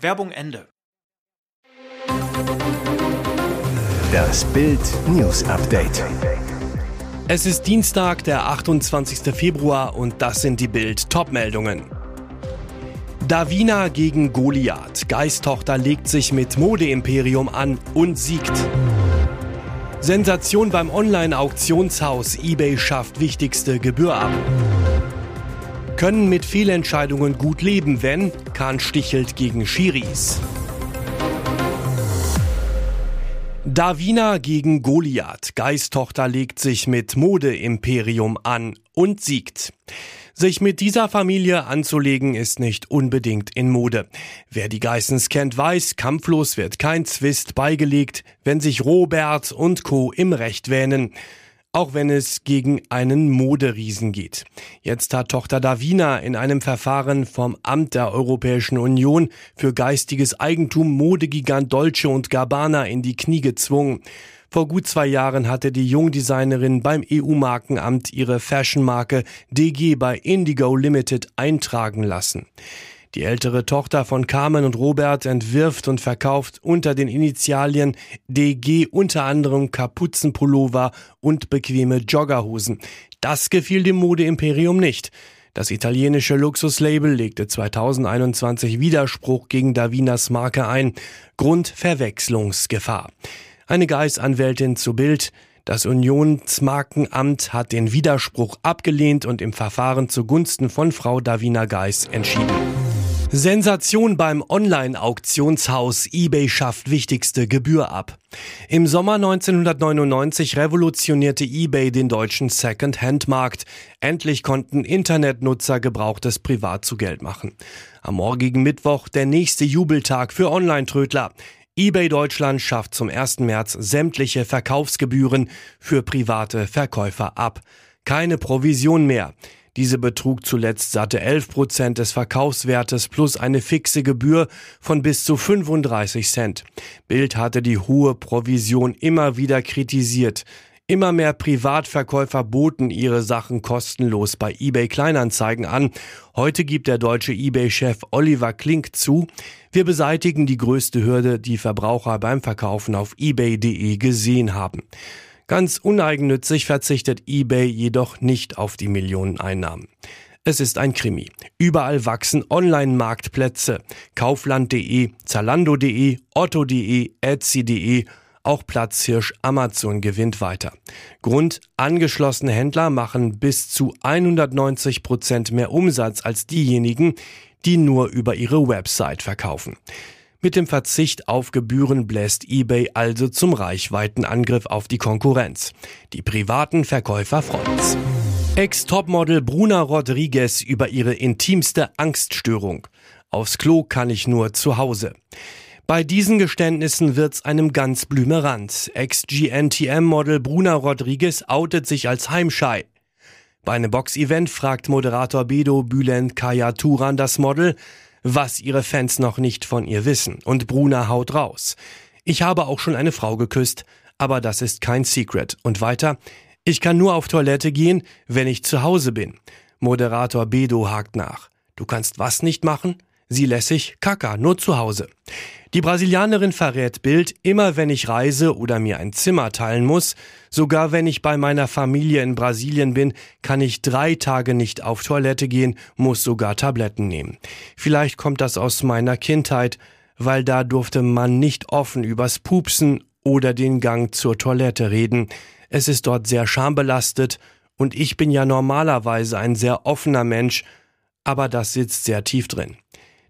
Werbung Ende. Das Bild News Update. Es ist Dienstag, der 28. Februar und das sind die Bild Topmeldungen. Davina gegen Goliath. Geisttochter legt sich mit Modeimperium an und siegt. Sensation beim Online-Auktionshaus. eBay schafft wichtigste Gebühr ab. Können mit Fehlentscheidungen gut leben, wenn Kahn stichelt gegen Schiris. Davina gegen Goliath. Geisttochter legt sich mit Modeimperium an und siegt. Sich mit dieser Familie anzulegen ist nicht unbedingt in Mode. Wer die Geissens kennt, weiß, kampflos wird kein Zwist beigelegt, wenn sich Robert und Co. im Recht wähnen auch wenn es gegen einen Moderiesen geht. Jetzt hat Tochter Davina in einem Verfahren vom Amt der Europäischen Union für geistiges Eigentum Modegigant Dolce und Gabbana in die Knie gezwungen. Vor gut zwei Jahren hatte die Jungdesignerin beim EU-Markenamt ihre Fashionmarke DG bei Indigo Limited eintragen lassen. Die ältere Tochter von Carmen und Robert entwirft und verkauft unter den Initialien DG unter anderem Kapuzenpullover und bequeme Joggerhosen. Das gefiel dem Modeimperium nicht. Das italienische Luxuslabel legte 2021 Widerspruch gegen Davinas Marke ein. Grund Verwechslungsgefahr. Eine Geisanwältin zu Bild. Das Unionsmarkenamt hat den Widerspruch abgelehnt und im Verfahren zugunsten von Frau Davina Geis entschieden. Sensation beim Online-Auktionshaus eBay schafft wichtigste Gebühr ab. Im Sommer 1999 revolutionierte eBay den deutschen Second-Hand-Markt. Endlich konnten Internetnutzer Gebrauchtes privat zu Geld machen. Am morgigen Mittwoch der nächste Jubeltag für Online-Trödler. eBay Deutschland schafft zum 1. März sämtliche Verkaufsgebühren für private Verkäufer ab. Keine Provision mehr. Diese betrug zuletzt satte 11 Prozent des Verkaufswertes plus eine fixe Gebühr von bis zu 35 Cent. Bild hatte die hohe Provision immer wieder kritisiert. Immer mehr Privatverkäufer boten ihre Sachen kostenlos bei eBay Kleinanzeigen an. Heute gibt der deutsche eBay-Chef Oliver Klink zu, wir beseitigen die größte Hürde, die Verbraucher beim Verkaufen auf ebay.de gesehen haben. Ganz uneigennützig verzichtet eBay jedoch nicht auf die Millioneneinnahmen. Es ist ein Krimi. Überall wachsen Online-Marktplätze. Kaufland.de, Zalando.de, Otto.de, Etsy.de, auch Platzhirsch Amazon gewinnt weiter. Grund, angeschlossene Händler machen bis zu 190 Prozent mehr Umsatz als diejenigen, die nur über ihre Website verkaufen. Mit dem Verzicht auf Gebühren bläst eBay also zum Reichweitenangriff auf die Konkurrenz. Die privaten Verkäufer freut's. Ex-Topmodel Bruna Rodriguez über ihre intimste Angststörung. Aufs Klo kann ich nur zu Hause. Bei diesen Geständnissen wird's einem ganz blümerant. Ex-GNTM-Model Bruna Rodriguez outet sich als Heimschei. Bei einem Box-Event fragt Moderator Bedo Bülent Kaya Turan das Model, was ihre Fans noch nicht von ihr wissen. Und Bruna haut raus. Ich habe auch schon eine Frau geküsst, aber das ist kein Secret. Und weiter, ich kann nur auf Toilette gehen, wenn ich zu Hause bin. Moderator Bedo hakt nach. Du kannst was nicht machen? Sie lässig, Kaka, nur zu Hause. Die Brasilianerin verrät Bild, immer wenn ich reise oder mir ein Zimmer teilen muss, sogar wenn ich bei meiner Familie in Brasilien bin, kann ich drei Tage nicht auf Toilette gehen, muss sogar Tabletten nehmen. Vielleicht kommt das aus meiner Kindheit, weil da durfte man nicht offen übers Pupsen oder den Gang zur Toilette reden. Es ist dort sehr schambelastet und ich bin ja normalerweise ein sehr offener Mensch, aber das sitzt sehr tief drin.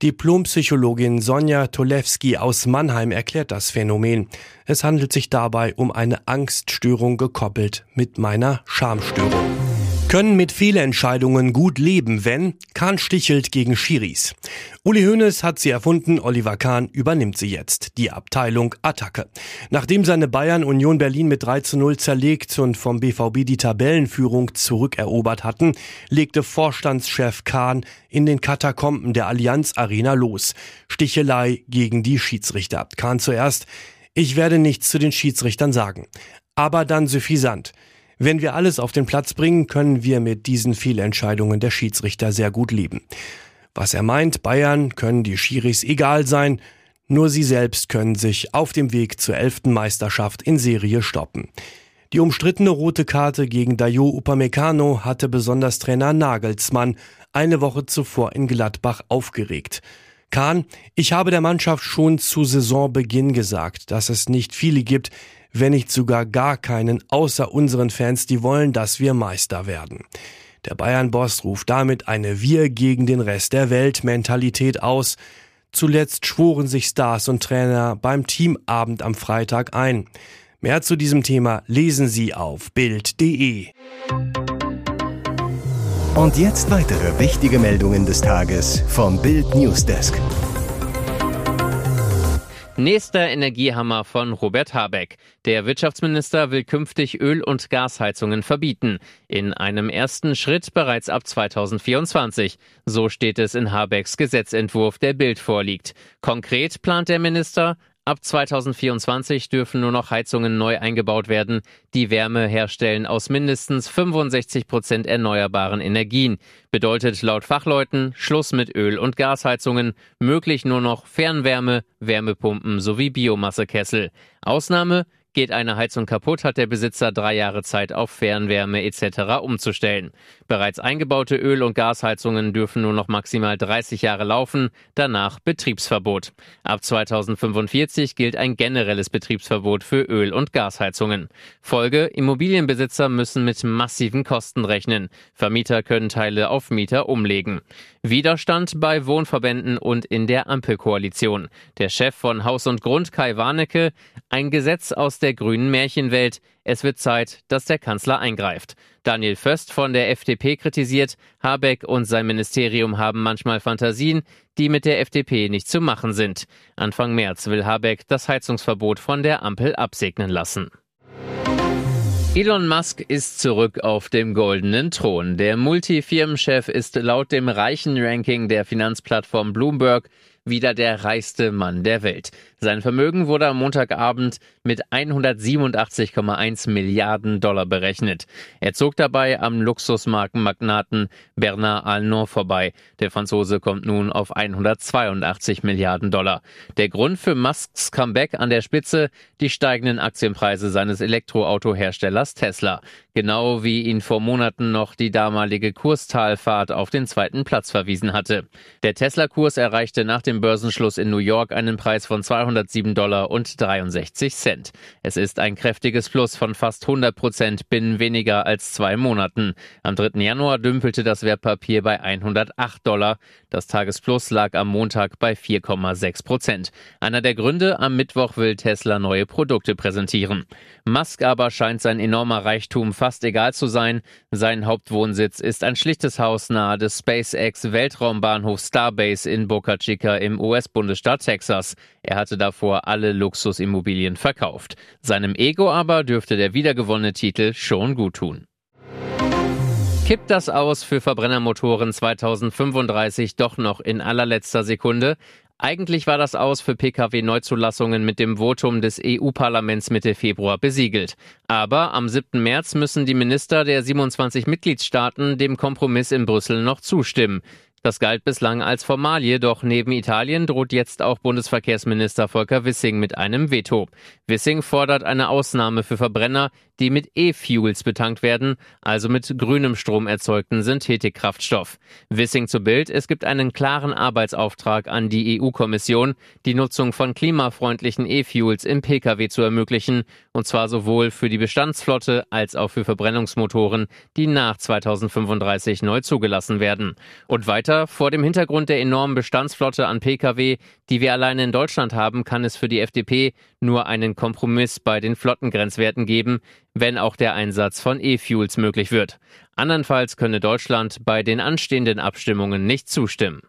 Diplompsychologin Sonja Tolewski aus Mannheim erklärt das Phänomen. Es handelt sich dabei um eine Angststörung gekoppelt mit meiner Schamstörung. Können mit Fehlentscheidungen gut leben, wenn Kahn stichelt gegen Schiris. Uli Hoeneß hat sie erfunden, Oliver Kahn übernimmt sie jetzt, die Abteilung Attacke. Nachdem seine Bayern Union Berlin mit 3 zu 0 zerlegt und vom BVB die Tabellenführung zurückerobert hatten, legte Vorstandschef Kahn in den Katakomben der Allianz Arena los. Stichelei gegen die Schiedsrichter. Kahn zuerst, ich werde nichts zu den Schiedsrichtern sagen. Aber dann suffisant. Wenn wir alles auf den Platz bringen, können wir mit diesen Fehlentscheidungen der Schiedsrichter sehr gut leben. Was er meint, Bayern können die Schiris egal sein, nur sie selbst können sich auf dem Weg zur elften Meisterschaft in Serie stoppen. Die umstrittene rote Karte gegen Dayo Upamecano hatte besonders Trainer Nagelsmann eine Woche zuvor in Gladbach aufgeregt. Kahn, ich habe der Mannschaft schon zu Saisonbeginn gesagt, dass es nicht viele gibt, wenn nicht sogar gar keinen außer unseren Fans, die wollen, dass wir Meister werden. Der Bayern-Boss ruft damit eine Wir gegen den Rest der Welt Mentalität aus. Zuletzt schworen sich Stars und Trainer beim Teamabend am Freitag ein. Mehr zu diesem Thema lesen Sie auf Bild.de. Und jetzt weitere wichtige Meldungen des Tages vom Bild Newsdesk. Nächster Energiehammer von Robert Habeck. Der Wirtschaftsminister will künftig Öl- und Gasheizungen verbieten. In einem ersten Schritt bereits ab 2024. So steht es in Habecks Gesetzentwurf, der Bild vorliegt. Konkret plant der Minister, Ab 2024 dürfen nur noch Heizungen neu eingebaut werden, die Wärme herstellen aus mindestens 65 Prozent erneuerbaren Energien. Bedeutet laut Fachleuten Schluss mit Öl- und Gasheizungen, möglich nur noch Fernwärme, Wärmepumpen sowie Biomassekessel. Ausnahme Geht eine Heizung kaputt, hat der Besitzer drei Jahre Zeit, auf Fernwärme etc. umzustellen. Bereits eingebaute Öl- und Gasheizungen dürfen nur noch maximal 30 Jahre laufen, danach Betriebsverbot. Ab 2045 gilt ein generelles Betriebsverbot für Öl- und Gasheizungen. Folge, Immobilienbesitzer müssen mit massiven Kosten rechnen. Vermieter können Teile auf Mieter umlegen. Widerstand bei Wohnverbänden und in der Ampelkoalition. Der Chef von Haus und Grund, Kai Warnecke, ein Gesetz aus der grünen Märchenwelt. Es wird Zeit, dass der Kanzler eingreift. Daniel Föst von der FDP kritisiert, Habeck und sein Ministerium haben manchmal Fantasien, die mit der FDP nicht zu machen sind. Anfang März will Habeck das Heizungsverbot von der Ampel absegnen lassen. Elon Musk ist zurück auf dem goldenen Thron. Der Multifirmenchef ist laut dem reichen Ranking der Finanzplattform Bloomberg wieder der reichste Mann der Welt. Sein Vermögen wurde am Montagabend mit 187,1 Milliarden Dollar berechnet. Er zog dabei am Luxusmarkenmagnaten Bernard Arnault vorbei. Der Franzose kommt nun auf 182 Milliarden Dollar. Der Grund für Musks Comeback an der Spitze die steigenden Aktienpreise seines Elektroautoherstellers Tesla. Genau wie ihn vor Monaten noch die damalige Kurstalfahrt auf den zweiten Platz verwiesen hatte. Der Tesla-Kurs erreichte nach dem Börsenschluss in New York einen Preis von 207 Dollar und 63 Cent. Es ist ein kräftiges Plus von fast 100 Prozent binnen weniger als zwei Monaten. Am 3. Januar dümpelte das Wertpapier bei 108 Dollar. Das Tagesplus lag am Montag bei 4,6 Prozent. Einer der Gründe, am Mittwoch will Tesla neue Produkte präsentieren. Musk aber scheint sein enormer Reichtum fast egal zu sein. Sein Hauptwohnsitz ist ein schlichtes Haus nahe des SpaceX Weltraumbahnhofs Starbase in Boca Chica im US-Bundesstaat Texas. Er hatte davor alle Luxusimmobilien verkauft. Seinem Ego aber dürfte der wiedergewonnene Titel schon gut tun. Kippt das aus für Verbrennermotoren 2035 doch noch in allerletzter Sekunde? Eigentlich war das Aus für Pkw-Neuzulassungen mit dem Votum des EU-Parlaments Mitte Februar besiegelt. Aber am 7. März müssen die Minister der 27 Mitgliedstaaten dem Kompromiss in Brüssel noch zustimmen. Das galt bislang als Formalie, doch neben Italien droht jetzt auch Bundesverkehrsminister Volker Wissing mit einem Veto. Wissing fordert eine Ausnahme für Verbrenner, die mit E-Fuels betankt werden, also mit grünem Strom erzeugten Synthetikkraftstoff. Wissing zu Bild, es gibt einen klaren Arbeitsauftrag an die EU-Kommission, die Nutzung von klimafreundlichen E-Fuels im Pkw zu ermöglichen, und zwar sowohl für die Bestandsflotte als auch für Verbrennungsmotoren, die nach 2035 neu zugelassen werden. Und weiter, vor dem Hintergrund der enormen Bestandsflotte an Pkw, die wir alleine in Deutschland haben, kann es für die FDP nur einen Kompromiss bei den Flottengrenzwerten geben, wenn auch der Einsatz von E-Fuels möglich wird. Andernfalls könne Deutschland bei den anstehenden Abstimmungen nicht zustimmen.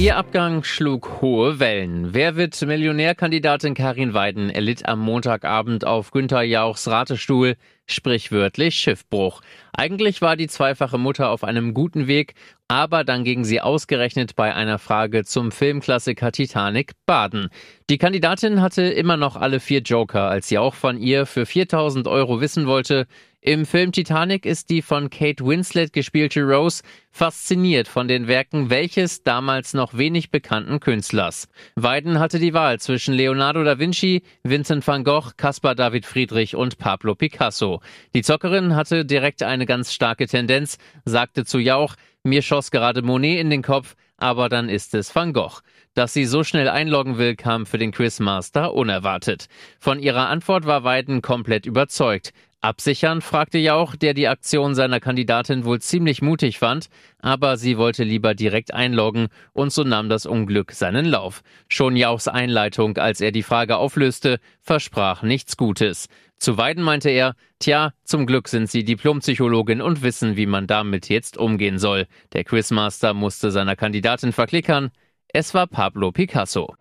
Ihr Abgang schlug hohe Wellen. Wer wird Millionärkandidatin Karin Weiden erlitt am Montagabend auf Günther Jauchs Ratestuhl sprichwörtlich Schiffbruch. Eigentlich war die zweifache Mutter auf einem guten Weg, aber dann ging sie ausgerechnet bei einer Frage zum Filmklassiker Titanic baden. Die Kandidatin hatte immer noch alle vier Joker, als sie auch von ihr für 4000 Euro wissen wollte, im Film Titanic ist die von Kate Winslet gespielte Rose fasziniert von den Werken welches damals noch wenig bekannten Künstlers. Weiden hatte die Wahl zwischen Leonardo da Vinci, Vincent van Gogh, Caspar David Friedrich und Pablo Picasso. Die Zockerin hatte direkt eine ganz starke Tendenz, sagte zu Jauch, mir schoss gerade Monet in den Kopf, aber dann ist es Van Gogh. Dass sie so schnell einloggen will, kam für den Quizmaster unerwartet. Von ihrer Antwort war Weiden komplett überzeugt. Absichern, fragte Jauch, der die Aktion seiner Kandidatin wohl ziemlich mutig fand, aber sie wollte lieber direkt einloggen und so nahm das Unglück seinen Lauf. Schon Jauchs Einleitung, als er die Frage auflöste, versprach nichts Gutes. Zu Weiden meinte er, tja, zum Glück sind Sie Diplompsychologin und wissen, wie man damit jetzt umgehen soll. Der Quizmaster musste seiner Kandidatin verklickern. Es war Pablo Picasso.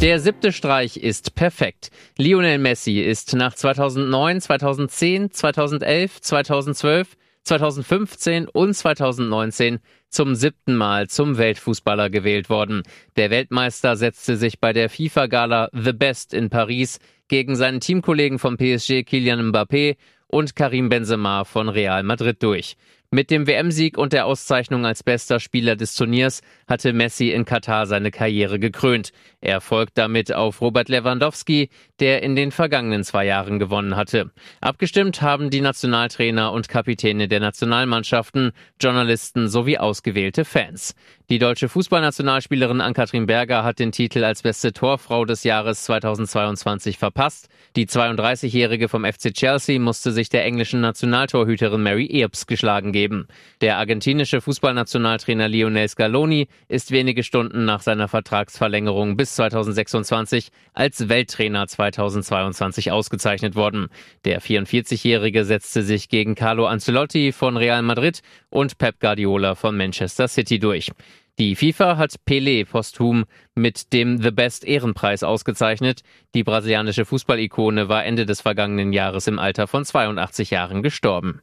Der siebte Streich ist perfekt. Lionel Messi ist nach 2009, 2010, 2011, 2012, 2015 und 2019 zum siebten Mal zum Weltfußballer gewählt worden. Der Weltmeister setzte sich bei der FIFA-Gala The Best in Paris gegen seinen Teamkollegen vom PSG Kylian Mbappé und Karim Benzema von Real Madrid durch. Mit dem WM-Sieg und der Auszeichnung als bester Spieler des Turniers hatte Messi in Katar seine Karriere gekrönt. Er folgt damit auf Robert Lewandowski, der in den vergangenen zwei Jahren gewonnen hatte. Abgestimmt haben die Nationaltrainer und Kapitäne der Nationalmannschaften, Journalisten sowie ausgewählte Fans. Die deutsche Fußballnationalspielerin Ann-Kathrin Berger hat den Titel als beste Torfrau des Jahres 2022 verpasst. Die 32-Jährige vom FC Chelsea musste sich der englischen Nationaltorhüterin Mary Earps geschlagen geben. Der argentinische Fußballnationaltrainer Lionel Scaloni ist wenige Stunden nach seiner Vertragsverlängerung bis 2026 als Welttrainer 2022 ausgezeichnet worden. Der 44-Jährige setzte sich gegen Carlo Ancelotti von Real Madrid und Pep Guardiola von Manchester City durch. Die FIFA hat Pelé posthum mit dem The Best Ehrenpreis ausgezeichnet. Die brasilianische Fußballikone war Ende des vergangenen Jahres im Alter von 82 Jahren gestorben.